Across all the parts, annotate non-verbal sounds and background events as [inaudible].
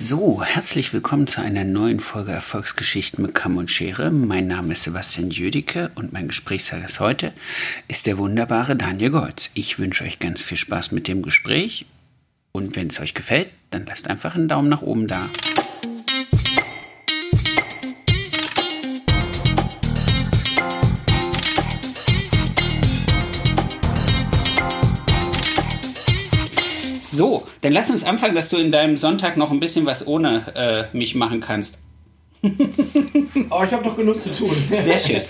So, herzlich willkommen zu einer neuen Folge Erfolgsgeschichten mit Kamm und Schere. Mein Name ist Sebastian Jüdicke und mein Gesprächsgast heute ist der wunderbare Daniel Golz. Ich wünsche euch ganz viel Spaß mit dem Gespräch und wenn es euch gefällt, dann lasst einfach einen Daumen nach oben da. So, dann lass uns anfangen, dass du in deinem Sonntag noch ein bisschen was ohne äh, mich machen kannst. [laughs] oh, ich habe noch genug zu tun. Sehr schön.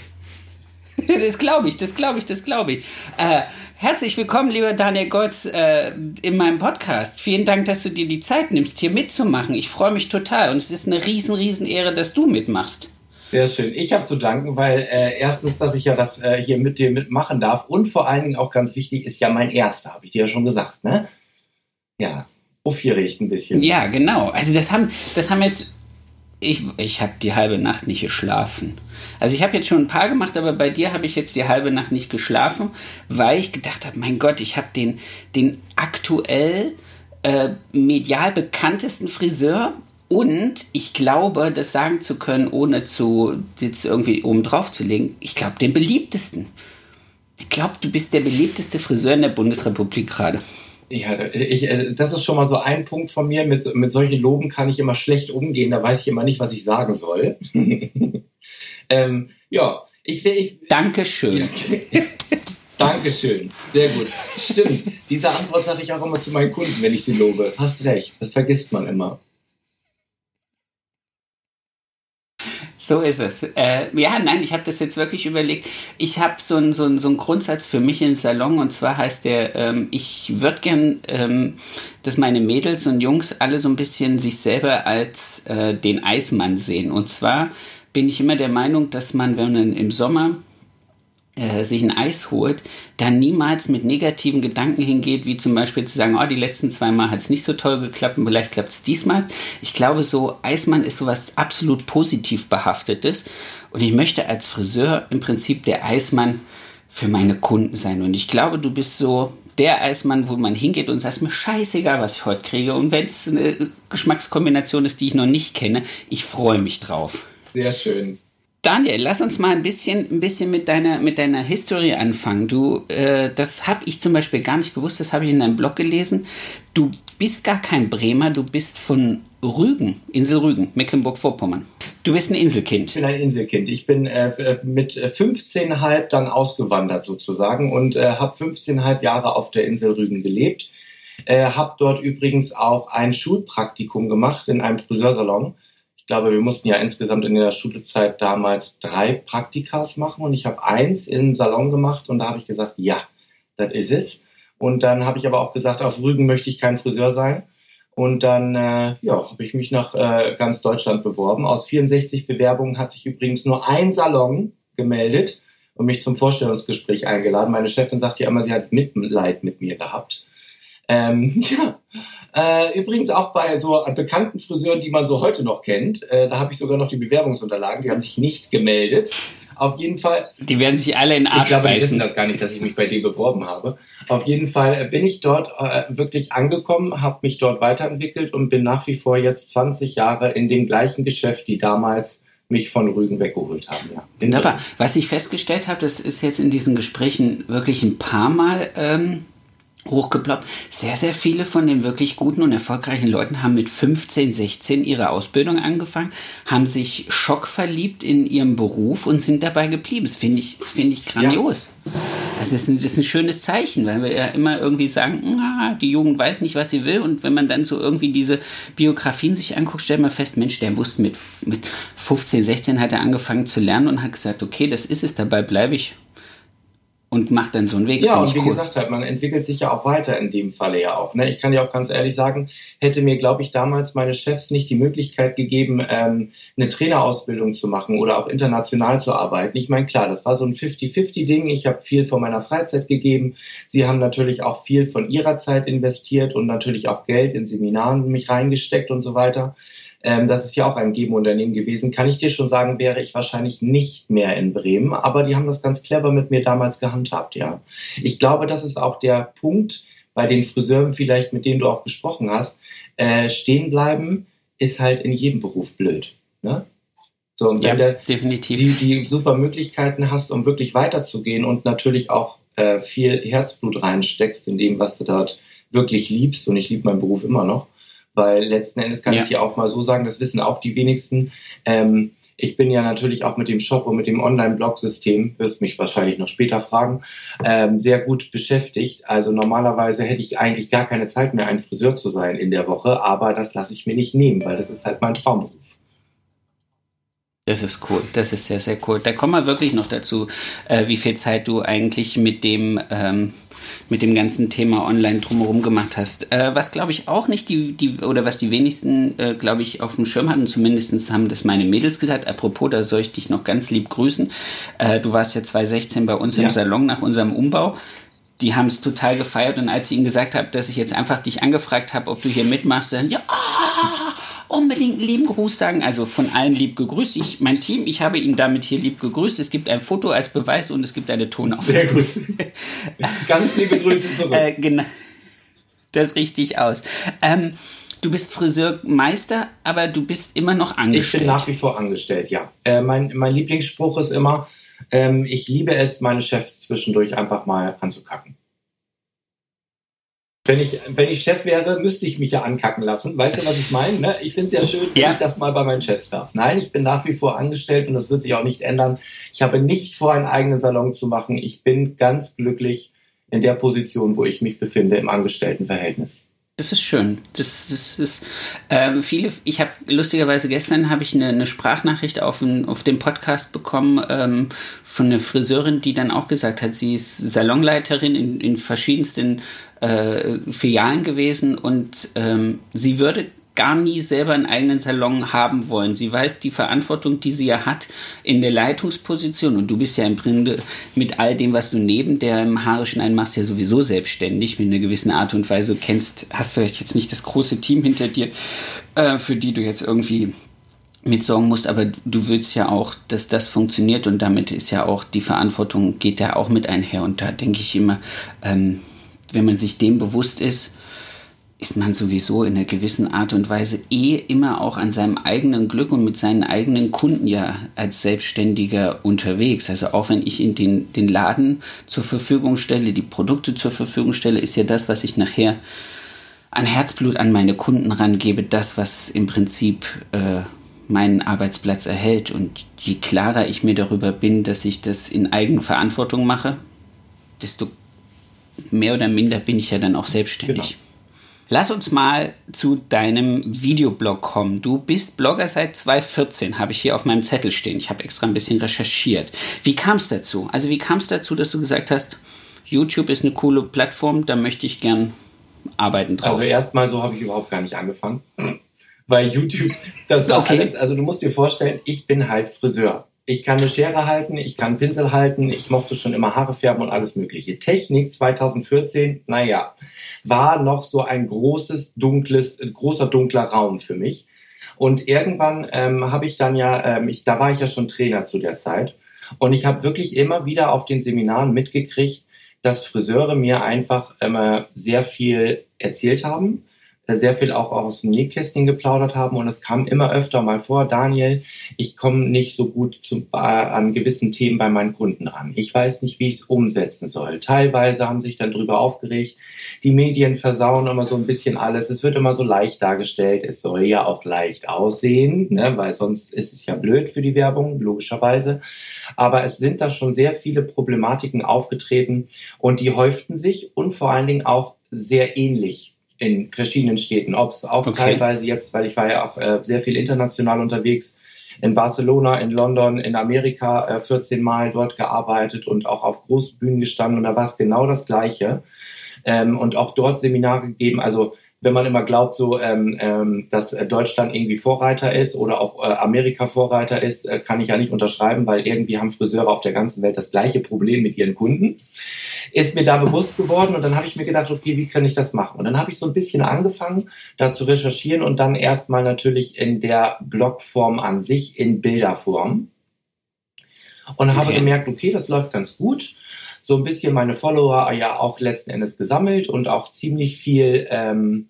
Das glaube ich, das glaube ich, das glaube ich. Äh, herzlich willkommen, lieber Daniel Goltz, äh, in meinem Podcast. Vielen Dank, dass du dir die Zeit nimmst, hier mitzumachen. Ich freue mich total und es ist eine riesen, riesen Ehre, dass du mitmachst. Sehr schön. Ich habe zu danken, weil äh, erstens, dass ich ja das äh, hier mit dir mitmachen darf und vor allen Dingen auch ganz wichtig ist ja mein erster, habe ich dir ja schon gesagt, ne? Ja, aufgeregt ein bisschen. Ja, genau. Also das haben, das haben jetzt, ich, ich habe die halbe Nacht nicht geschlafen. Also ich habe jetzt schon ein paar gemacht, aber bei dir habe ich jetzt die halbe Nacht nicht geschlafen, weil ich gedacht habe, mein Gott, ich habe den, den aktuell äh, medial bekanntesten Friseur und ich glaube, das sagen zu können, ohne zu jetzt irgendwie oben drauf zu legen, ich glaube den beliebtesten. Ich glaube, du bist der beliebteste Friseur in der Bundesrepublik gerade. Ja, ich, äh, das ist schon mal so ein Punkt von mir. Mit, mit solchen Loben kann ich immer schlecht umgehen. Da weiß ich immer nicht, was ich sagen soll. [laughs] ähm, ja, ich will. Ich, Dankeschön. Ja, [laughs] Dankeschön. Sehr gut. Stimmt. Diese Antwort sage ich auch immer zu meinen Kunden, wenn ich sie lobe. Hast recht. Das vergisst man immer. So ist es. Äh, ja, nein, ich habe das jetzt wirklich überlegt. Ich habe so einen so so ein Grundsatz für mich im Salon und zwar heißt der, ähm, ich würde gern, ähm, dass meine Mädels und Jungs alle so ein bisschen sich selber als äh, den Eismann sehen. Und zwar bin ich immer der Meinung, dass man, wenn man im Sommer äh, sich ein Eis holt, dann niemals mit negativen Gedanken hingeht, wie zum Beispiel zu sagen, oh, die letzten zwei Mal hat es nicht so toll geklappt und vielleicht klappt es diesmal. Ich glaube, so Eismann ist sowas absolut positiv behaftetes und ich möchte als Friseur im Prinzip der Eismann für meine Kunden sein und ich glaube, du bist so der Eismann, wo man hingeht und sagt, mir scheißegal, was ich heute kriege und wenn es eine Geschmackskombination ist, die ich noch nicht kenne, ich freue mich drauf. Sehr schön. Daniel, lass uns mal ein bisschen, ein bisschen mit deiner, mit deiner History anfangen. Du, äh, das habe ich zum Beispiel gar nicht gewusst, das habe ich in deinem Blog gelesen. Du bist gar kein Bremer, du bist von Rügen, Insel Rügen, Mecklenburg-Vorpommern. Du bist ein Inselkind. Ich bin ein Inselkind. Ich bin äh, mit 15,5 dann ausgewandert sozusagen und äh, habe 15,5 Jahre auf der Insel Rügen gelebt. Äh, habe dort übrigens auch ein Schulpraktikum gemacht in einem Friseursalon glaube, wir mussten ja insgesamt in der Schulzeit damals drei Praktikas machen und ich habe eins im Salon gemacht und da habe ich gesagt, ja, das ist es. Und dann habe ich aber auch gesagt, auf Rügen möchte ich kein Friseur sein. Und dann äh, ja, habe ich mich nach äh, ganz Deutschland beworben. Aus 64 Bewerbungen hat sich übrigens nur ein Salon gemeldet und mich zum Vorstellungsgespräch eingeladen. Meine Chefin sagt ja immer, sie hat Mitleid mit mir gehabt. Ähm, [laughs] ja, äh, übrigens auch bei so bekannten Friseuren, die man so heute noch kennt. Äh, da habe ich sogar noch die Bewerbungsunterlagen. Die haben sich nicht gemeldet. Auf jeden Fall. Die werden sich alle in Arsch Ich glaube, die wissen das gar nicht, dass ich mich bei denen beworben habe. Auf jeden Fall bin ich dort äh, wirklich angekommen, habe mich dort weiterentwickelt und bin nach wie vor jetzt 20 Jahre in dem gleichen Geschäft, die damals mich von Rügen weggeholt haben. Ja. Wunderbar. Was ich festgestellt habe, das ist jetzt in diesen Gesprächen wirklich ein paar Mal ähm, hochgeploppt. Sehr, sehr viele von den wirklich guten und erfolgreichen Leuten haben mit 15, 16 ihre Ausbildung angefangen, haben sich schockverliebt in ihrem Beruf und sind dabei geblieben. Das finde ich, finde ich grandios. Ja. Das, ist ein, das ist ein schönes Zeichen, weil wir ja immer irgendwie sagen, ah, die Jugend weiß nicht, was sie will. Und wenn man dann so irgendwie diese Biografien sich anguckt, stellt man fest, Mensch, der wusste mit, mit 15, 16 hat er angefangen zu lernen und hat gesagt, okay, das ist es, dabei bleibe ich und macht dann so einen Weg. Ja, und wie cool. gesagt, halt, man entwickelt sich ja auch weiter in dem Falle ja auch. Ne? Ich kann ja auch ganz ehrlich sagen, hätte mir, glaube ich, damals meine Chefs nicht die Möglichkeit gegeben, ähm, eine Trainerausbildung zu machen oder auch international zu arbeiten. Ich meine, klar, das war so ein 50-50-Ding. Ich habe viel von meiner Freizeit gegeben. Sie haben natürlich auch viel von ihrer Zeit investiert und natürlich auch Geld in Seminaren mich reingesteckt und so weiter ähm, das ist ja auch ein Gebenunternehmen gewesen, kann ich dir schon sagen, wäre ich wahrscheinlich nicht mehr in Bremen. Aber die haben das ganz clever mit mir damals gehandhabt, ja. Ich glaube, das ist auch der Punkt bei den Friseuren vielleicht, mit denen du auch gesprochen hast, äh, stehen bleiben, ist halt in jedem Beruf blöd. Ne? So, und ja, wenn du definitiv. die, die super Möglichkeiten hast, um wirklich weiterzugehen und natürlich auch äh, viel Herzblut reinsteckst in dem, was du dort wirklich liebst, und ich liebe meinen Beruf immer noch, weil letzten Endes kann Ja. ich dir auch mal so sagen, das wissen auch die wenigsten. Ähm, ich bin ja natürlich auch mit dem Shop und mit dem Online-Blog-System, wirst mich wahrscheinlich noch später fragen, ähm, sehr gut beschäftigt. Also normalerweise hätte ich eigentlich gar keine Zeit mehr, ein Friseur zu sein in der Woche, aber das lasse ich mir nicht nehmen, weil das ist halt mein Traumberuf. Das ist cool, das ist sehr, sehr cool. Da kommen wir wirklich noch dazu, äh, wie viel Zeit du eigentlich mit dem, ähm, mit dem ganzen Thema online drumherum gemacht hast. Äh, was glaube ich auch nicht die, die oder was die wenigsten, äh, glaube ich, auf dem Schirm hatten, zumindest haben das meine Mädels gesagt. Apropos, da soll ich dich noch ganz lieb grüßen. Äh, du warst ja 2016 bei uns Ja. im Salon nach unserem Umbau. Die haben es total gefeiert und als ich ihnen gesagt habe, dass ich jetzt einfach dich angefragt habe, ob du hier mitmachst, dann ja, unbedingt einen lieben Gruß sagen. Also von allen lieb gegrüßt. Ich, mein Team, ich habe ihn damit hier lieb gegrüßt. Es gibt ein Foto als Beweis und es gibt eine Tonaufnahme. Sehr gut. [laughs] Ganz liebe Grüße zurück. Äh, genau. Das richtig aus. Ähm, du bist Friseurmeister, aber du bist immer noch Ich angestellt. bin nach wie vor angestellt, ja. Äh, mein, mein Lieblingsspruch ist immer, ähm, ich liebe es, meine Chefs zwischendurch einfach mal anzukacken. Wenn ich, wenn ich Chef wäre, müsste ich mich ja ankacken lassen. Weißt du, was ich meine? Ne? Ich finde es ja schön, wenn Ja. ich das mal bei meinen Chefs darf. Nein, ich bin nach wie vor angestellt und das wird sich auch nicht ändern. Ich habe nicht vor, einen eigenen Salon zu machen. Ich bin ganz glücklich in der Position, wo ich mich befinde, im Angestelltenverhältnis. Das ist schön. Das, das ist ähm, viele. Ich habe lustigerweise gestern habe ich eine, eine Sprachnachricht auf, ein, auf dem Podcast bekommen ähm, von einer Friseurin, die dann auch gesagt hat, sie ist Salonleiterin in, in verschiedensten äh, Filialen gewesen und ähm, sie würde gar nie selber einen eigenen Salon haben wollen. Sie weiß die Verantwortung, die sie ja hat in der Leitungsposition und du bist ja im Grunde mit all dem, was du neben dem Haare schneiden machst, ja sowieso selbstständig mit einer gewissen Art und Weise. Du kennst, hast vielleicht jetzt nicht das große Team hinter dir, äh, für die du jetzt irgendwie mitsorgen musst, aber du willst ja auch, dass das funktioniert und damit ist ja auch die Verantwortung geht ja auch mit einher und da denke ich immer, ähm, wenn man sich dem bewusst ist, ist man sowieso in einer gewissen Art und Weise eh immer auch an seinem eigenen Glück und mit seinen eigenen Kunden ja als Selbstständiger unterwegs. Also auch wenn ich in den, den Laden zur Verfügung stelle, die Produkte zur Verfügung stelle, ist ja das, was ich nachher an Herzblut an meine Kunden rangebe, das, was im Prinzip äh, meinen Arbeitsplatz erhält. Und je klarer ich mir darüber bin, dass ich das in Eigenverantwortung mache, desto mehr oder minder bin ich ja dann auch selbstständig. Genau. Lass uns mal zu deinem Videoblog kommen. Du bist Blogger seit 2014, habe ich hier auf meinem Zettel stehen. Ich habe extra ein bisschen recherchiert. Wie kam es dazu? Also wie kam es dazu, dass du gesagt hast, YouTube ist eine coole Plattform, da möchte ich gern arbeiten drauf? Also erstmal so habe ich überhaupt gar nicht angefangen. [clears throat] Weil YouTube, das war Okay. alles, also du musst dir vorstellen, ich bin halt Friseur. Ich kann eine Schere halten, ich kann einen Pinsel halten, ich mochte schon immer Haare färben und alles mögliche. Technik 2014, naja, war noch so ein großes, dunkles, großer, dunkler Raum für mich. Und irgendwann ähm, habe ich dann ja, ähm, ich, da war ich ja schon Trainer zu der Zeit. Und ich habe wirklich immer wieder auf den Seminaren mitgekriegt, dass Friseure mir einfach immer sehr viel erzählt haben, sehr viel auch aus dem Nähkästchen geplaudert haben und es kam immer öfter mal vor, Daniel, ich komme nicht so gut zu, äh, an gewissen Themen bei meinen Kunden ran. Ich weiß nicht, wie ich es umsetzen soll. Teilweise haben sich dann drüber aufgeregt, die Medien versauen immer so ein bisschen alles. Es wird immer so leicht dargestellt. Es soll ja auch leicht aussehen, ne? weil sonst ist es ja blöd für die Werbung, logischerweise. Aber es sind da schon sehr viele Problematiken aufgetreten und die häuften sich und vor allen Dingen auch sehr ähnlich in verschiedenen Städten. Ob es auch Okay. teilweise jetzt, weil ich war ja auch äh, sehr viel international unterwegs, in Barcelona, in London, in Amerika äh, 14 Mal dort gearbeitet und auch auf großen Bühnen gestanden und da war es genau das Gleiche. Ähm, und auch dort Seminare gegeben. Also wenn man immer glaubt, so ähm, ähm, dass äh, Deutschland irgendwie Vorreiter ist oder auch äh, Amerika Vorreiter ist, äh, kann ich ja nicht unterschreiben, weil irgendwie haben Friseure auf der ganzen Welt das gleiche Problem mit ihren Kunden. Ist mir da bewusst geworden und dann habe ich mir gedacht, okay, wie kann ich das machen? Und dann habe ich so ein bisschen angefangen, da zu recherchieren und dann erstmal natürlich in der Blogform an sich in Bilderform und habe Okay. gemerkt, okay, das läuft ganz gut. So ein bisschen meine Follower ja auch letzten Endes gesammelt und auch ziemlich viel, ähm,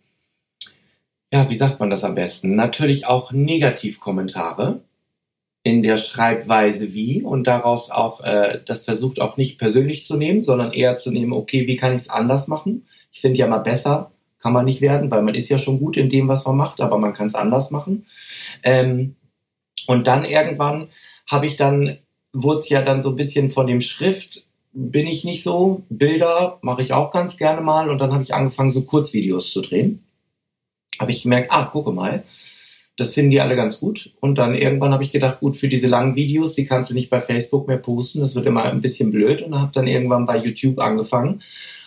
ja, wie sagt man das am besten? Natürlich auch Negativkommentare in der Schreibweise wie und daraus auch äh, das versucht auch nicht persönlich zu nehmen, sondern eher zu nehmen, okay, wie kann ich es anders machen? Ich finde ja mal besser kann man nicht werden, weil man ist ja schon gut in dem, was man macht, aber man kann es anders machen. Ähm, und dann irgendwann habe ich dann, wurde es ja dann so ein bisschen von dem Schrift, bin ich nicht so. Bilder mache ich auch ganz gerne mal und dann habe ich angefangen, so Kurzvideos zu drehen. Habe ich gemerkt, ah, gucke mal, das finden die alle ganz gut. Und dann irgendwann habe ich gedacht, gut, für diese langen Videos, die kannst du nicht bei Facebook mehr posten, das wird immer ein bisschen blöd. Und habe dann irgendwann bei YouTube angefangen.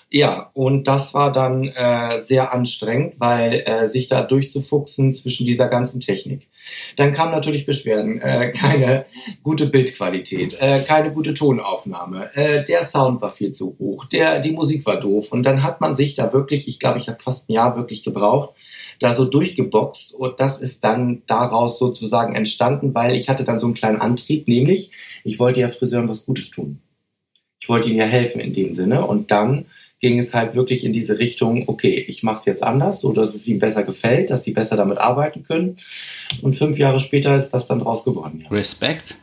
Ja, und das war dann äh, sehr anstrengend, weil äh, sich da durchzufuchsen zwischen dieser ganzen Technik. Dann kamen natürlich Beschwerden, äh, keine gute Bildqualität, äh, keine gute Tonaufnahme, äh, der Sound war viel zu hoch, der, die Musik war doof. Und dann hat man sich da wirklich, ich glaube, ich habe fast ein Jahr wirklich gebraucht, da so durchgeboxt und das ist dann daraus sozusagen entstanden, weil ich hatte dann so einen kleinen Antrieb, nämlich ich wollte ja Friseuren was Gutes tun. Ich wollte ihnen ja helfen in dem Sinne und dann ging es halt wirklich in diese Richtung, okay, ich mache es jetzt anders, so dass es ihnen besser gefällt, dass sie besser damit arbeiten können. Und fünf Jahre später ist das dann draus geworden. Ja. Respekt.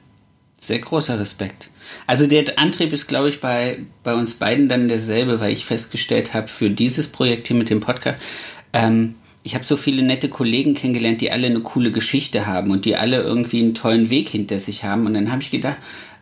Sehr großer Respekt. Also der Antrieb ist, glaube ich, bei, bei uns beiden dann derselbe, weil ich festgestellt habe, für dieses Projekt hier mit dem Podcast, ähm, ich habe so viele nette Kollegen kennengelernt, die alle eine coole Geschichte haben und die alle irgendwie einen tollen Weg hinter sich haben. Und dann habe ich gedacht,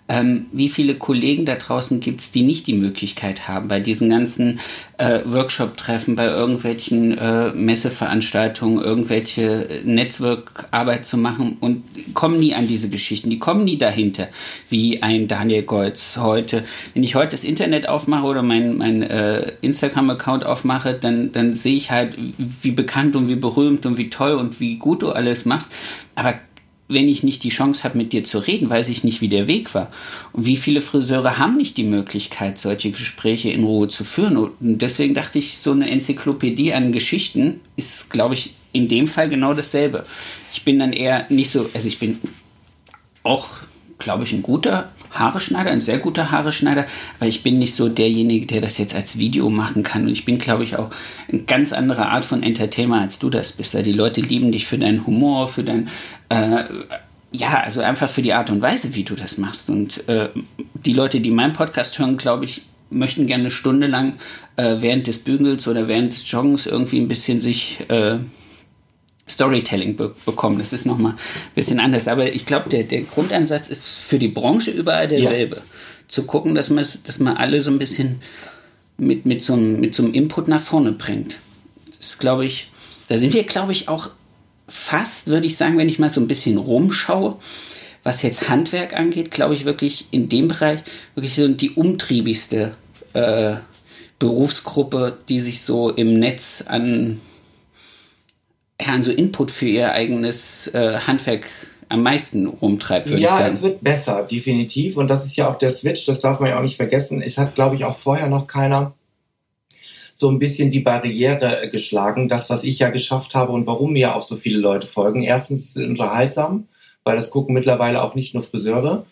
ähm, wie viele Kollegen da draußen gibt es, die nicht die Möglichkeit haben, bei diesen ganzen äh, Workshop-Treffen, bei irgendwelchen äh, Messeveranstaltungen, irgendwelche Netzwerkarbeit zu machen und kommen nie an diese Geschichten, die kommen nie dahinter, wie ein Daniel Goltz heute. Wenn ich heute das Internet aufmache oder mein, mein äh, Instagram-Account aufmache, dann, dann sehe ich halt, wie bekannt und wie berühmt und wie toll und wie gut du alles machst. Aber wenn ich nicht die Chance habe, mit dir zu reden, weiß ich nicht, wie der Weg war. Und wie viele Friseure haben nicht die Möglichkeit, solche Gespräche in Ruhe zu führen. Und deswegen dachte ich, so eine Enzyklopädie an Geschichten ist, glaube ich, in dem Fall genau dasselbe. Ich bin dann eher nicht so, also ich bin auch, glaube ich, ein guter Haareschneider, ein sehr guter Haareschneider, aber ich bin nicht so derjenige, der das jetzt als Video machen kann. Und ich bin, glaube ich, auch eine ganz andere Art von Entertainer, als du das bist. Die Leute lieben dich für deinen Humor, für dein, äh, ja, also einfach für die Art und Weise, wie du das machst. Und äh, die Leute, die meinen Podcast hören, glaube ich, möchten gerne eine Stunde lang äh, während des Bügels oder während des Joggens irgendwie ein bisschen sich äh, Storytelling be bekommen. Das ist nochmal ein bisschen anders. Aber ich glaube, der, der Grundansatz ist für die Branche überall derselbe. Ja. Zu gucken, dass man, dass man alle so ein bisschen mit, mit, so einem, mit so einem Input nach vorne bringt. Das glaube ich, da sind wir, glaube ich, auch fast, würde ich sagen, wenn ich mal so ein bisschen rumschaue, was jetzt Handwerk angeht, glaube ich wirklich in dem Bereich wirklich so die umtriebigste äh, Berufsgruppe, die sich so im Netz an ja, so Input für ihr eigenes äh, Handwerk am meisten rumtreibt, würde ja, ich sagen. Ja, es wird besser, definitiv. Und das ist ja auch der Switch, das darf man ja auch nicht vergessen. Es hat, glaube ich, auch vorher noch keiner so ein bisschen die Barriere geschlagen, das, was ich ja geschafft habe und warum mir auch so viele Leute folgen. Erstens ist es unterhaltsam, weil das gucken mittlerweile auch nicht nur Friseure,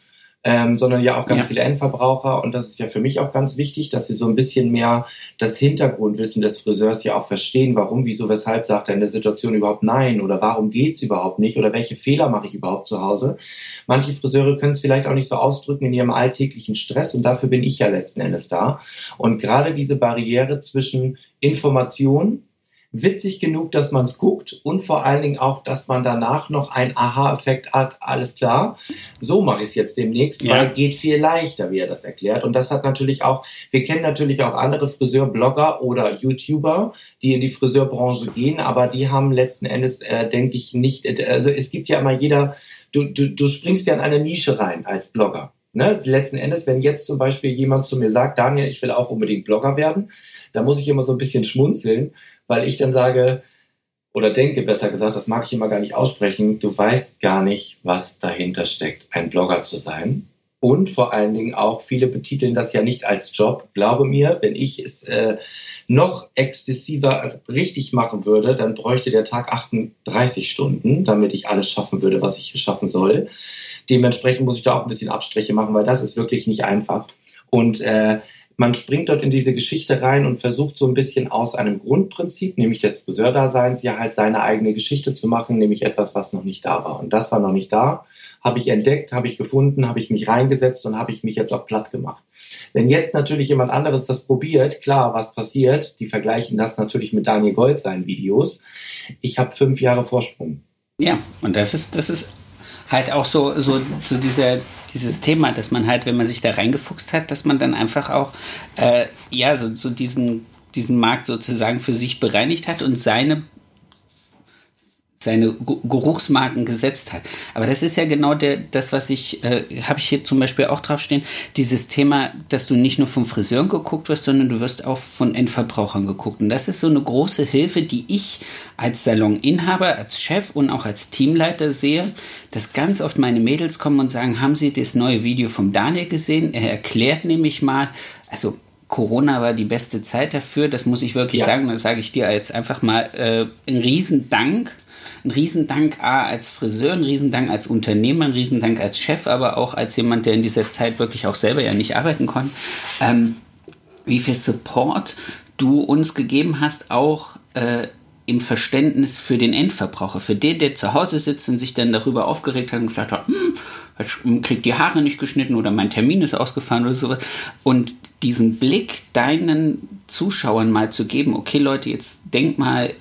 ähm, sondern ja auch ganz ja. viele Endverbraucher. Und das ist ja für mich auch ganz wichtig, dass sie so ein bisschen mehr das Hintergrundwissen des Friseurs ja auch verstehen. Warum, wieso, weshalb sagt er in der Situation überhaupt nein? Oder warum geht's überhaupt nicht? Oder welche Fehler mache ich überhaupt zu Hause? Manche Friseure können es vielleicht auch nicht so ausdrücken in ihrem alltäglichen Stress. Und dafür bin ich ja letzten Endes da. Und gerade diese Barriere zwischen Information witzig genug, dass man es guckt und vor allen Dingen auch, dass man danach noch einen Aha-Effekt hat, alles klar, so mache ich es jetzt demnächst, ja. weil geht viel leichter, wie er das erklärt. Und das hat natürlich auch, wir kennen natürlich auch andere Friseurblogger oder YouTuber, die in die Friseurbranche gehen, aber die haben letzten Endes, äh, denke ich, nicht, also es gibt ja immer jeder, du, du, du springst ja in eine Nische rein als Blogger. Ne? Letzten Endes, wenn jetzt zum Beispiel jemand zu mir sagt, Daniel, ich will auch unbedingt Blogger werden, da muss ich immer so ein bisschen schmunzeln, weil ich dann sage, oder denke besser gesagt, das mag ich immer gar nicht aussprechen, du weißt gar nicht, was dahinter steckt, ein Blogger zu sein. Und vor allen Dingen auch, viele betiteln das ja nicht als Job. Glaube mir, wenn ich es äh, noch exzessiver richtig machen würde, dann bräuchte der Tag 38 Stunden, damit ich alles schaffen würde, was ich schaffen soll. Dementsprechend muss ich da auch ein bisschen Abstriche machen, weil das ist wirklich nicht einfach. Und äh, Man springt dort in diese Geschichte rein und versucht so ein bisschen aus einem Grundprinzip, nämlich des Friseurdaseins, ja halt seine eigene Geschichte zu machen, nämlich etwas, was noch nicht da war. Und das war noch nicht da, habe ich entdeckt, habe ich gefunden, habe ich mich reingesetzt und habe ich mich jetzt auch platt gemacht. Wenn jetzt natürlich jemand anderes das probiert, klar, was passiert? Die vergleichen das natürlich mit Daniel Gold seinen Videos. Ich habe fünf Jahre Vorsprung. Ja, und das ist, das ist halt auch so, so, so dieser, dieses Thema, dass man halt, wenn man sich da reingefuchst hat, dass man dann einfach auch, äh, ja, so, so diesen, diesen Markt sozusagen für sich bereinigt hat und seine seine Geruchsmarken gesetzt hat. Aber das ist ja genau der, das, was ich, äh, habe ich hier zum Beispiel auch draufstehen, dieses Thema, dass du nicht nur von Friseuren geguckt wirst, sondern du wirst auch von Endverbrauchern geguckt. Und das ist so eine große Hilfe, die ich als Saloninhaber, als Chef und auch als Teamleiter sehe, dass ganz oft meine Mädels kommen und sagen, haben Sie das neue Video vom Daniel gesehen? Er erklärt nämlich mal, also Corona war die beste Zeit dafür, das muss ich wirklich ja. sagen, das sage ich dir jetzt einfach mal, äh, ein Riesendank ein Riesendank A als Friseur, ein Riesendank als Unternehmer, ein Riesendank als Chef, aber auch als jemand, der in dieser Zeit wirklich auch selber ja nicht arbeiten konnte. Ähm, wie viel Support du uns gegeben hast, auch äh, im Verständnis für den Endverbraucher, für den, der zu Hause sitzt und sich dann darüber aufgeregt hat und gesagt hat, hm, ich krieg die Haare nicht geschnitten oder mein Termin ist ausgefallen oder sowas. Und diesen Blick deinen Zuschauern mal zu geben, okay Leute, jetzt denk mal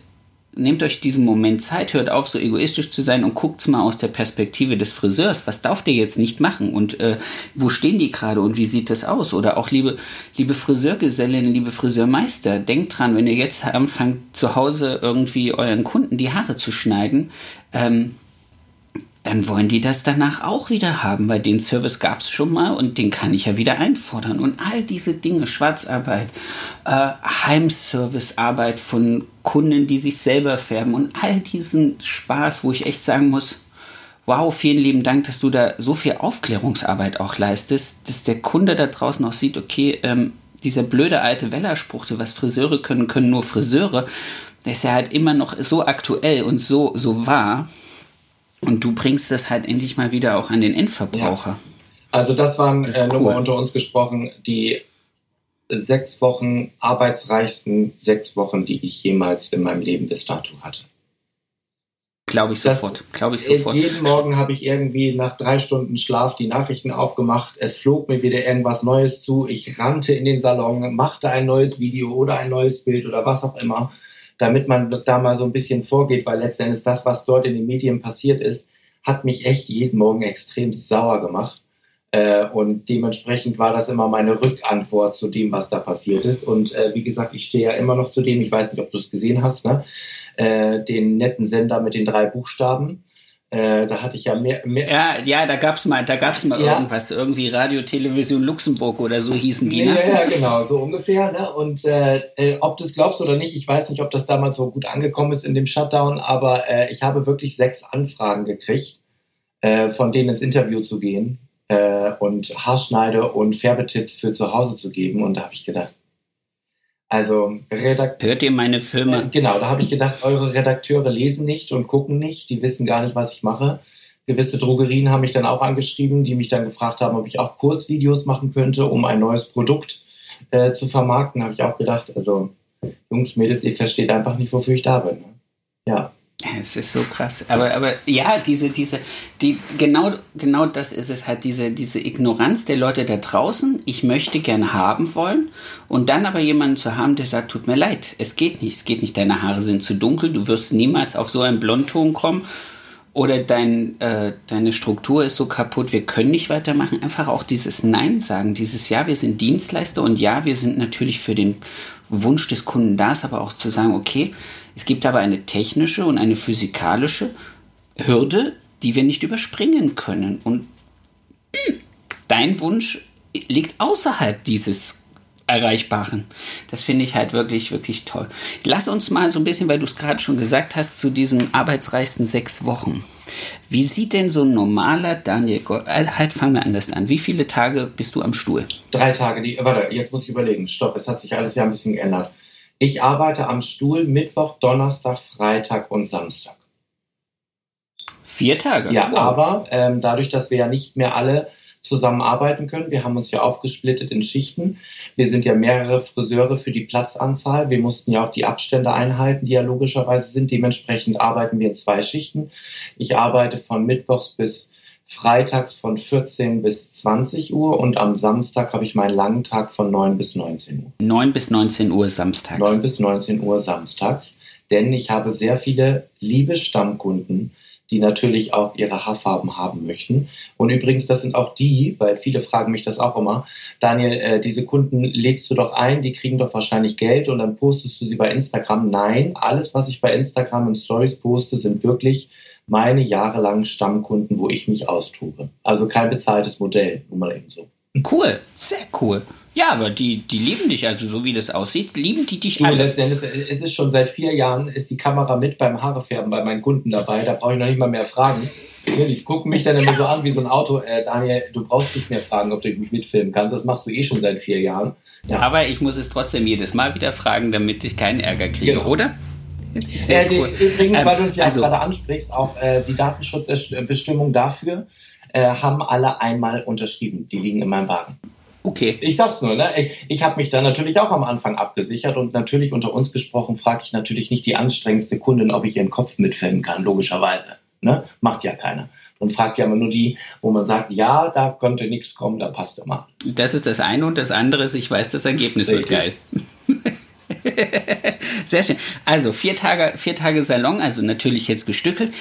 nehmt euch diesen Moment Zeit, hört auf, so egoistisch zu sein und guckt mal aus der Perspektive des Friseurs. Was darf der jetzt nicht machen? Und äh, wo stehen die gerade und wie sieht das aus? Oder auch liebe, liebe Friseurgesellen, liebe Friseurmeister, denkt dran, wenn ihr jetzt anfangt, zu Hause irgendwie euren Kunden die Haare zu schneiden, ähm, dann wollen die das danach auch wieder haben, weil den Service gab es schon mal und den kann ich ja wieder einfordern. Und all diese Dinge, Schwarzarbeit, äh, Heimservicearbeit von Kunden, die sich selber färben und all diesen Spaß, wo ich echt sagen muss, wow, vielen lieben Dank, dass du da so viel Aufklärungsarbeit auch leistest, dass der Kunde da draußen auch sieht, okay, ähm, dieser blöde alte Wellerspruch, was Friseure können, können nur Friseure, der ist ja halt immer noch so aktuell und so, so wahr und du bringst das halt endlich mal wieder auch an den Endverbraucher. Ja. Also das waren das äh, nur mal unter uns gesprochen die sechs Wochen arbeitsreichsten sechs Wochen, die ich jemals in meinem Leben bis dato hatte. Glaube ich sofort. Glaube ich sofort. Jeden Morgen habe ich irgendwie nach drei Stunden Schlaf die Nachrichten aufgemacht. Es flog mir wieder irgendwas Neues zu. Ich rannte in den Salon, machte ein neues Video oder ein neues Bild oder was auch immer damit man da mal so ein bisschen vorgeht, weil letztendlich das, was dort in den Medien passiert ist, hat mich echt jeden Morgen extrem sauer gemacht. Äh, und dementsprechend war das immer meine Rückantwort zu dem, was da passiert ist. Und äh, wie gesagt, ich stehe ja immer noch zu dem, ich weiß nicht, ob du es gesehen hast, ne? Äh, den netten Sender mit den drei Buchstaben. Äh, da hatte ich ja mehr. mehr ja, ja, da gab es mal, da gab's mal ja. irgendwas, irgendwie Radio Television Luxemburg oder so hießen die, ne? Ja, ja, genau, so ungefähr. Ne? Und äh, äh, ob du es glaubst oder nicht, ich weiß nicht, ob das damals so gut angekommen ist in dem Shutdown, aber äh, ich habe wirklich sechs Anfragen gekriegt, äh, von denen ins Interview zu gehen äh, und Haarschneide und Färbetipps für zu Hause zu geben. Und da habe ich gedacht, also Redakt Hört ihr meine Filme? Äh, genau, da habe ich gedacht, eure Redakteure lesen nicht und gucken nicht, die wissen gar nicht, was ich mache. Gewisse Drogerien haben mich dann auch angeschrieben, die mich dann gefragt haben, ob ich auch Kurzvideos machen könnte, um ein neues Produkt äh, zu vermarkten. Habe ich auch gedacht, also Jungs, Mädels, ihr versteht einfach nicht, wofür ich da bin. Ne? Ja. Es ist so krass. Aber, aber ja, diese, diese, die, genau, genau das ist es halt, diese, diese Ignoranz der Leute da draußen. Ich möchte gern haben wollen. Und dann aber jemanden zu haben, der sagt, tut mir leid, es geht nicht, es geht nicht, deine Haare sind zu dunkel, du wirst niemals auf so einen Blondton kommen. Oder dein, äh, deine Struktur ist so kaputt, wir können nicht weitermachen. Einfach auch dieses Nein sagen, dieses Ja, wir sind Dienstleister und ja, wir sind natürlich für den Wunsch des Kunden da, aber auch zu sagen, okay, es gibt aber eine technische und eine physikalische Hürde, die wir nicht überspringen können. Und dein Wunsch liegt außerhalb dieses Erreichbaren. Das finde ich halt wirklich, wirklich toll. Lass uns mal so ein bisschen, weil du es gerade schon gesagt hast, zu diesen arbeitsreichsten sechs Wochen. Wie sieht denn so ein normaler Daniel Gold, äh, halt fangen wir anders an. Wie viele Tage bist du am Stuhl? Drei Tage, die, warte, jetzt muss ich überlegen. Stopp, es hat sich alles ja ein bisschen geändert. Ich arbeite am Stuhl Mittwoch, Donnerstag, Freitag und Samstag. Vier Tage? Ja, wow. aber ähm, dadurch, dass wir ja nicht mehr alle zusammenarbeiten können. Wir haben uns ja aufgesplittet in Schichten. Wir sind ja mehrere Friseure für die Platzanzahl. Wir mussten ja auch die Abstände einhalten, die ja logischerweise sind. Dementsprechend arbeiten wir in zwei Schichten. Ich arbeite von Mittwochs bis freitags von 14 bis 20 Uhr und am Samstag habe ich meinen langen Tag von 9 bis 19 Uhr. 9 bis 19 Uhr samstags. 9 bis 19 Uhr samstags. Denn ich habe sehr viele liebe Stammkunden, die natürlich auch ihre Haarfarben haben möchten. Und übrigens, das sind auch die, weil viele fragen mich das auch immer, Daniel, äh, diese Kunden legst du doch ein, die kriegen doch wahrscheinlich Geld und dann postest du sie bei Instagram. Nein, alles, was ich bei Instagram in Stories poste, sind wirklich meine jahrelangen Stammkunden, wo ich mich austobe. Also kein bezahltes Modell, nur mal eben so. Cool, sehr cool. Ja, aber die, die lieben dich, also so wie das aussieht, lieben die dich du, alle. Letzten Endes, es ist schon seit vier Jahren, ist die Kamera mit beim Haarefärben bei meinen Kunden dabei, da brauche ich noch nicht mal mehr fragen. Die gucken mich dann immer so an wie so ein Auto. Äh, Daniel, du brauchst nicht mehr fragen, ob du mich mitfilmen kannst. Das machst du eh schon seit vier Jahren. Ja. Aber ich muss es trotzdem jedes Mal wieder fragen, damit ich keinen Ärger kriege, genau. oder? [laughs] Sehr äh, cool. Übrigens, weil du es ja also, gerade ansprichst, auch äh, die Datenschutzbestimmung dafür äh, haben alle einmal unterschrieben. Die liegen in meinem Wagen. Okay. Ich sag's nur, ne? Ich, ich habe mich da natürlich auch am Anfang abgesichert und natürlich unter uns gesprochen, frage ich natürlich nicht die anstrengendste Kundin, ob ich ihren Kopf mitfilmen kann, logischerweise. Ne? Macht ja keiner. Man fragt ja immer nur die, wo man sagt, ja, da könnte nichts kommen, da passt immer. Das ist das eine und das andere ist, ich weiß, das Ergebnis Richtig. wird geil. [laughs] Sehr schön. Also vier Tage, vier Tage Salon, also natürlich jetzt gestückelt.